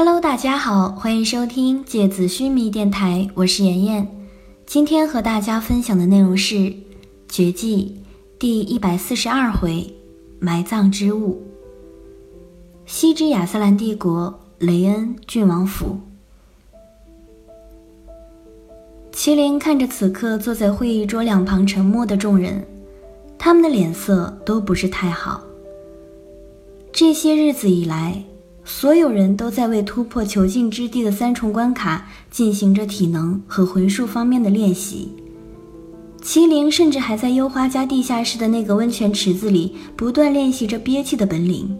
Hello，大家好，欢迎收听芥子须弥电台，我是妍妍。今天和大家分享的内容是《绝技》第一百四十二回“埋葬之物”。西之亚瑟兰帝国雷恩郡王府，麒麟看着此刻坐在会议桌两旁沉默的众人，他们的脸色都不是太好。这些日子以来，所有人都在为突破囚禁之地的三重关卡进行着体能和魂术方面的练习。麒麟甚至还在幽花家地下室的那个温泉池子里不断练习着憋气的本领，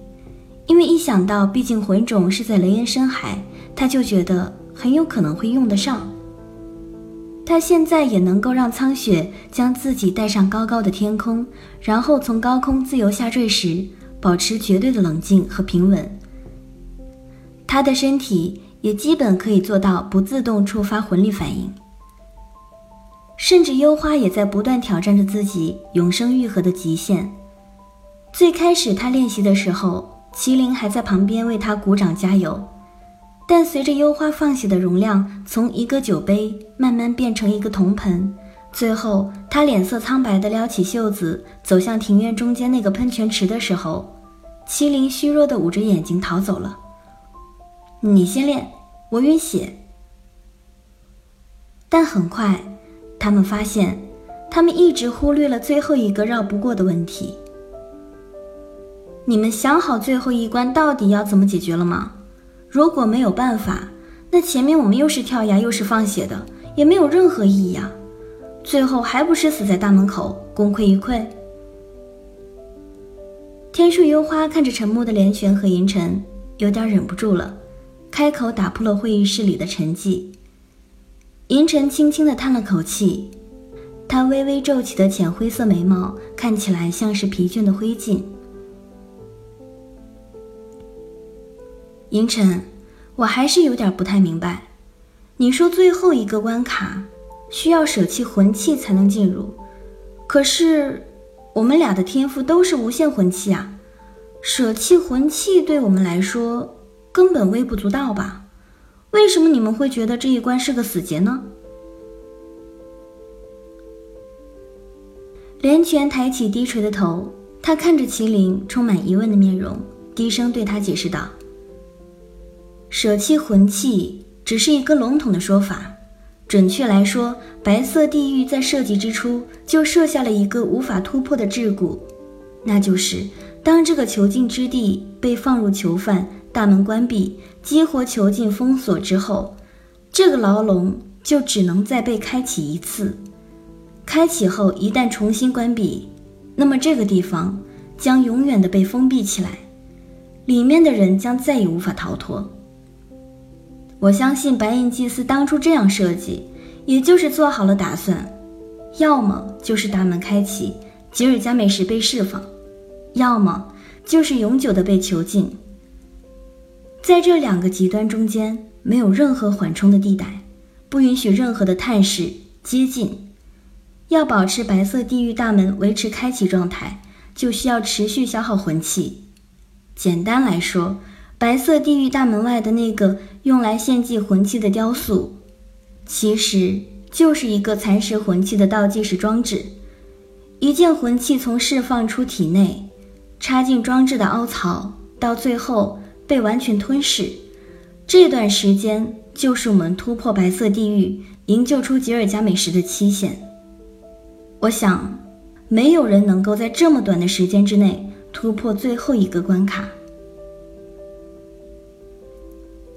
因为一想到毕竟魂种是在雷恩深海，他就觉得很有可能会用得上。他现在也能够让苍雪将自己带上高高的天空，然后从高空自由下坠时，保持绝对的冷静和平稳。他的身体也基本可以做到不自动触发魂力反应，甚至幽花也在不断挑战着自己永生愈合的极限。最开始他练习的时候，麒麟还在旁边为他鼓掌加油，但随着幽花放血的容量从一个酒杯慢慢变成一个铜盆，最后他脸色苍白地撩起袖子走向庭院中间那个喷泉池的时候，麒麟虚弱地捂着眼睛逃走了。你先练，我晕血。但很快，他们发现，他们一直忽略了最后一个绕不过的问题。你们想好最后一关到底要怎么解决了吗？如果没有办法，那前面我们又是跳崖又是放血的，也没有任何意义啊！最后还不是死在大门口，功亏一篑。天树幽花看着沉默的连泉和银尘，有点忍不住了。开口打破了会议室里的沉寂。银尘轻轻地叹了口气，他微微皱起的浅灰色眉毛看起来像是疲倦的灰烬。银尘，我还是有点不太明白，你说最后一个关卡需要舍弃魂器才能进入，可是我们俩的天赋都是无限魂器啊，舍弃魂器对我们来说。根本微不足道吧？为什么你们会觉得这一关是个死结呢？连泉抬起低垂的头，他看着麒麟充满疑问的面容，低声对他解释道：“舍弃魂器只是一个笼统的说法，准确来说，白色地狱在设计之初就设下了一个无法突破的桎梏，那就是当这个囚禁之地被放入囚犯。”大门关闭，激活囚禁封锁之后，这个牢笼就只能再被开启一次。开启后，一旦重新关闭，那么这个地方将永远的被封闭起来，里面的人将再也无法逃脱。我相信白银祭司当初这样设计，也就是做好了打算：要么就是大门开启，吉尔加美什被释放；要么就是永久的被囚禁。在这两个极端中间，没有任何缓冲的地带，不允许任何的探视接近。要保持白色地狱大门维持开启状态，就需要持续消耗魂器。简单来说，白色地狱大门外的那个用来献祭魂器的雕塑，其实就是一个蚕食魂器的倒计时装置。一件魂器从释放出体内，插进装置的凹槽，到最后。被完全吞噬，这段时间就是我们突破白色地狱、营救出吉尔加美什的期限。我想，没有人能够在这么短的时间之内突破最后一个关卡。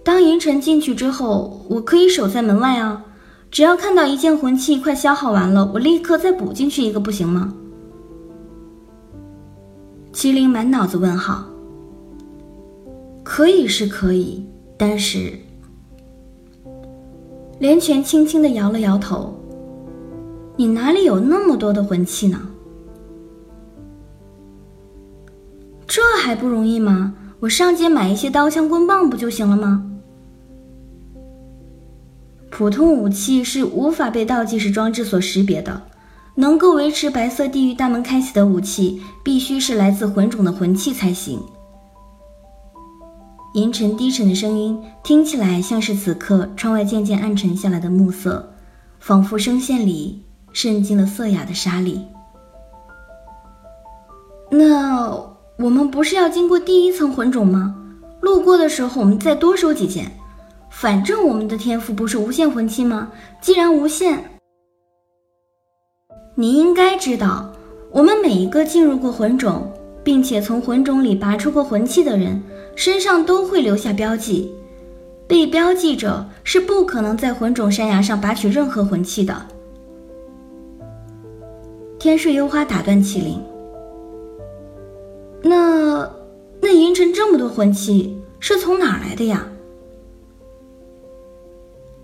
当银尘进去之后，我可以守在门外啊，只要看到一件魂器快消耗完了，我立刻再补进去一个，不行吗？麒麟满脑子问号。可以是可以，但是连泉轻轻的摇了摇头。你哪里有那么多的魂器呢？这还不容易吗？我上街买一些刀枪棍棒不就行了吗？普通武器是无法被倒计时装置所识别的，能够维持白色地狱大门开启的武器，必须是来自魂种的魂器才行。银尘低沉的声音听起来像是此刻窗外渐渐暗沉下来的暮色，仿佛声线里渗进了色哑的沙粒。那我们不是要经过第一层魂种吗？路过的时候我们再多收几件，反正我们的天赋不是无限魂器吗？既然无限，你应该知道，我们每一个进入过魂种。并且从魂种里拔出过魂器的人，身上都会留下标记。被标记者是不可能在魂种山崖上拔取任何魂器的。天水幽花打断麒麟：“那那银尘这么多魂器是从哪来的呀？”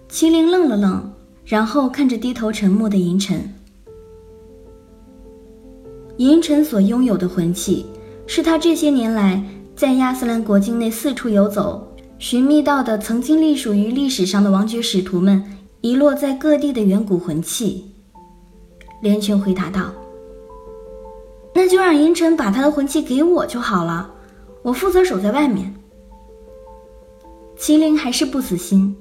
麒麟愣了愣，然后看着低头沉默的银尘。银尘所拥有的魂器，是他这些年来在亚斯兰国境内四处游走，寻觅到的曾经隶属于历史上的王爵使徒们遗落在各地的远古魂器。连群回答道：“那就让银尘把他的魂器给我就好了，我负责守在外面。”麒麟还是不死心，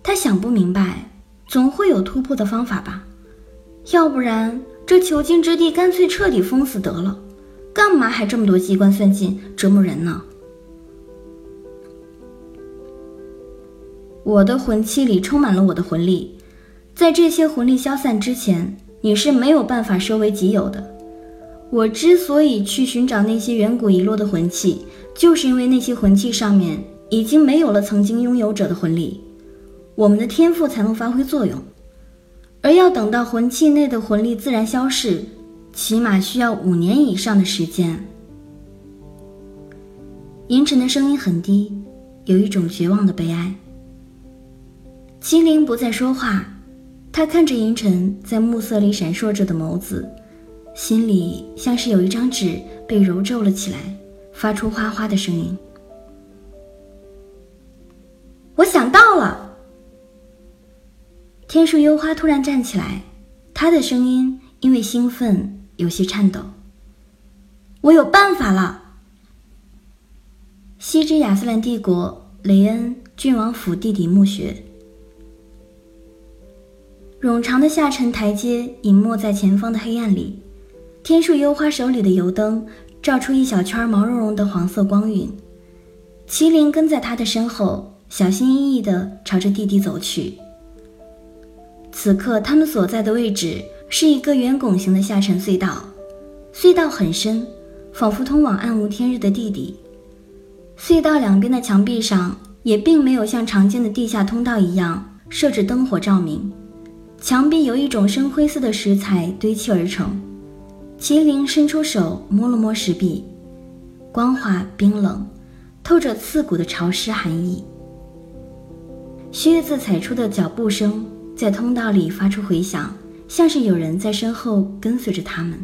他想不明白，总会有突破的方法吧？要不然。这囚禁之地干脆彻底封死得了，干嘛还这么多机关算尽折磨人呢？我的魂器里充满了我的魂力，在这些魂力消散之前，你是没有办法收为己有的。我之所以去寻找那些远古遗落的魂器，就是因为那些魂器上面已经没有了曾经拥有者的魂力，我们的天赋才能发挥作用。而要等到魂器内的魂力自然消逝，起码需要五年以上的时间。银尘的声音很低，有一种绝望的悲哀。麒麟不再说话，他看着银尘在暮色里闪烁着的眸子，心里像是有一张纸被揉皱了起来，发出哗哗的声音。我想到了。天树幽花突然站起来，他的声音因为兴奋有些颤抖。我有办法了！西之亚斯兰帝国雷恩郡王府地底墓穴，冗长的下沉台阶隐没在前方的黑暗里。天树幽花手里的油灯照出一小圈毛茸茸的黄色光晕。麒麟跟在他的身后，小心翼翼地朝着地底走去。此刻，他们所在的位置是一个圆拱形的下沉隧道，隧道很深，仿佛通往暗无天日的地底。隧道两边的墙壁上也并没有像常见的地下通道一样设置灯火照明，墙壁由一种深灰色的石材堆砌而成。麒麟伸出手摸了摸石壁，光滑冰冷，透着刺骨的潮湿寒意。靴子踩出的脚步声。在通道里发出回响，像是有人在身后跟随着他们。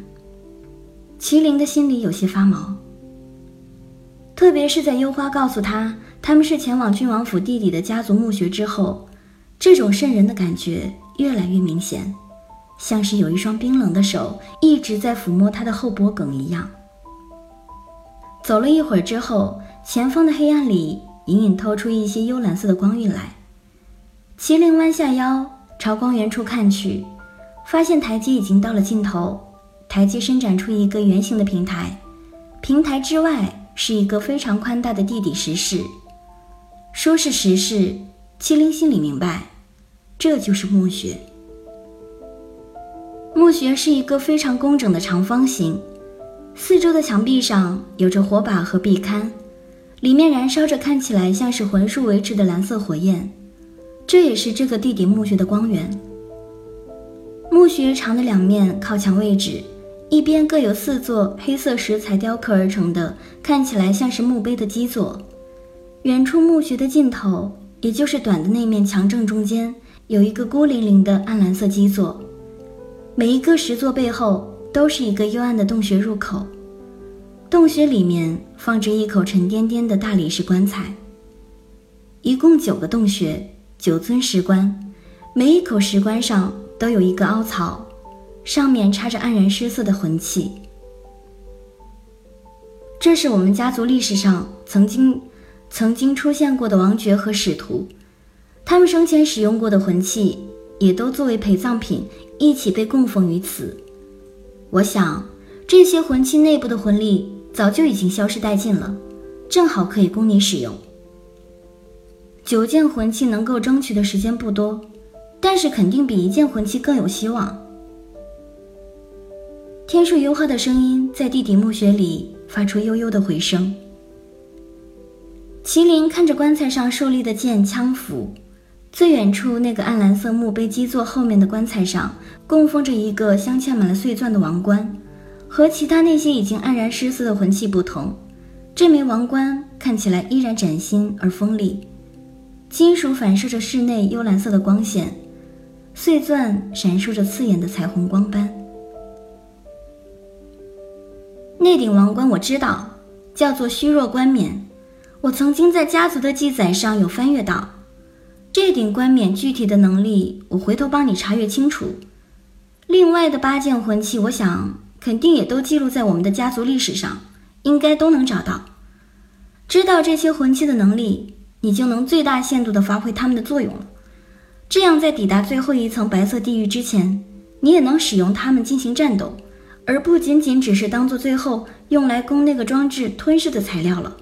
麒麟的心里有些发毛，特别是在幽花告诉他他们是前往郡王府地底的家族墓穴之后，这种渗人的感觉越来越明显，像是有一双冰冷的手一直在抚摸他的后脖梗一样。走了一会儿之后，前方的黑暗里隐隐透出一些幽蓝色的光晕来，麒麟弯下腰。朝光源处看去，发现台阶已经到了尽头。台阶伸展出一个圆形的平台，平台之外是一个非常宽大的地底石室。说是石室，麒麟心里明白，这就是墓穴。墓穴是一个非常工整的长方形，四周的墙壁上有着火把和壁龛，里面燃烧着看起来像是魂术维持的蓝色火焰。这也是这个地底墓穴的光源。墓穴长的两面靠墙位置，一边各有四座黑色石材雕刻而成的，看起来像是墓碑的基座。远处墓穴的尽头，也就是短的那面墙正中间，有一个孤零零的暗蓝色基座。每一个石座背后都是一个幽暗的洞穴入口，洞穴里面放着一口沉甸甸的大理石棺材。一共九个洞穴。九尊石棺，每一口石棺上都有一个凹槽，上面插着黯然失色的魂器。这是我们家族历史上曾经曾经出现过的王爵和使徒，他们生前使用过的魂器也都作为陪葬品一起被供奉于此。我想，这些魂器内部的魂力早就已经消失殆尽了，正好可以供你使用。九件魂器能够争取的时间不多，但是肯定比一件魂器更有希望。天树幽花的声音在地底墓穴里发出悠悠的回声。麒麟看着棺材上竖立的剑枪斧，最远处那个暗蓝色墓碑基座后面的棺材上供奉着一个镶嵌满了碎钻的王冠。和其他那些已经黯然失色的魂器不同，这枚王冠看起来依然崭新而锋利。金属反射着室内幽蓝色的光线，碎钻闪烁着刺眼的彩虹光斑。那顶王冠我知道，叫做虚弱冠冕。我曾经在家族的记载上有翻阅到，这顶冠冕具体的能力，我回头帮你查阅清楚。另外的八件魂器，我想肯定也都记录在我们的家族历史上，应该都能找到。知道这些魂器的能力。你就能最大限度地发挥它们的作用了。这样，在抵达最后一层白色地狱之前，你也能使用它们进行战斗，而不仅仅只是当做最后用来供那个装置吞噬的材料了。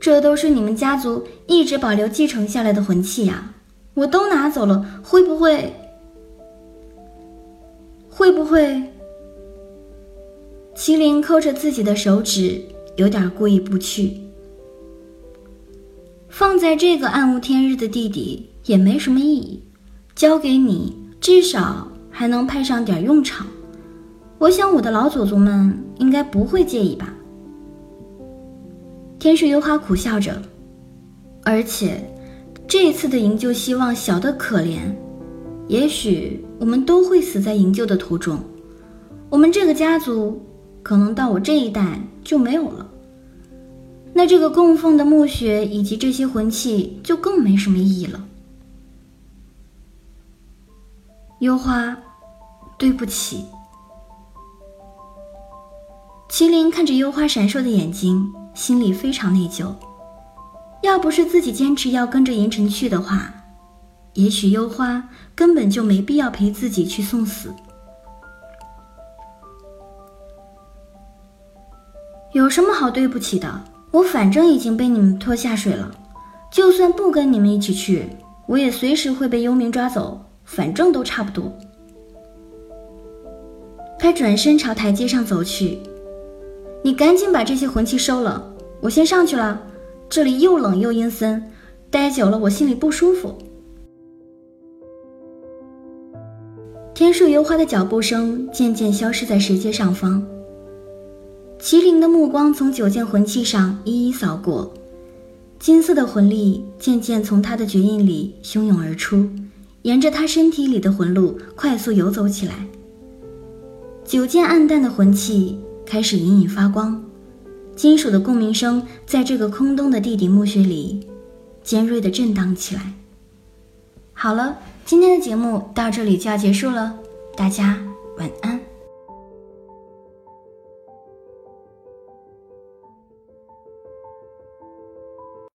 这都是你们家族一直保留继承下来的魂器呀，我都拿走了，会不会？会不会？麒麟抠着自己的手指，有点过意不去。放在这个暗无天日的地底也没什么意义，交给你至少还能派上点用场。我想我的老祖宗们应该不会介意吧？天使幽花苦笑着，而且这一次的营救希望小得可怜，也许我们都会死在营救的途中。我们这个家族可能到我这一代就没有了。那这个供奉的墓穴以及这些魂器就更没什么意义了。幽花，对不起。麒麟看着幽花闪烁的眼睛，心里非常内疚。要不是自己坚持要跟着银尘去的话，也许幽花根本就没必要陪自己去送死。有什么好对不起的？我反正已经被你们拖下水了，就算不跟你们一起去，我也随时会被幽冥抓走，反正都差不多。他转身朝台阶上走去，你赶紧把这些魂器收了，我先上去了。这里又冷又阴森，待久了我心里不舒服。天树幽花的脚步声渐渐消失在石阶上方。麒麟的目光从九件魂器上一一扫过，金色的魂力渐渐从他的绝印里汹涌而出，沿着他身体里的魂路快速游走起来。九件暗淡的魂器开始隐隐发光，金属的共鸣声在这个空洞的地底墓穴里尖锐地震荡起来。好了，今天的节目到这里就要结束了，大家晚安。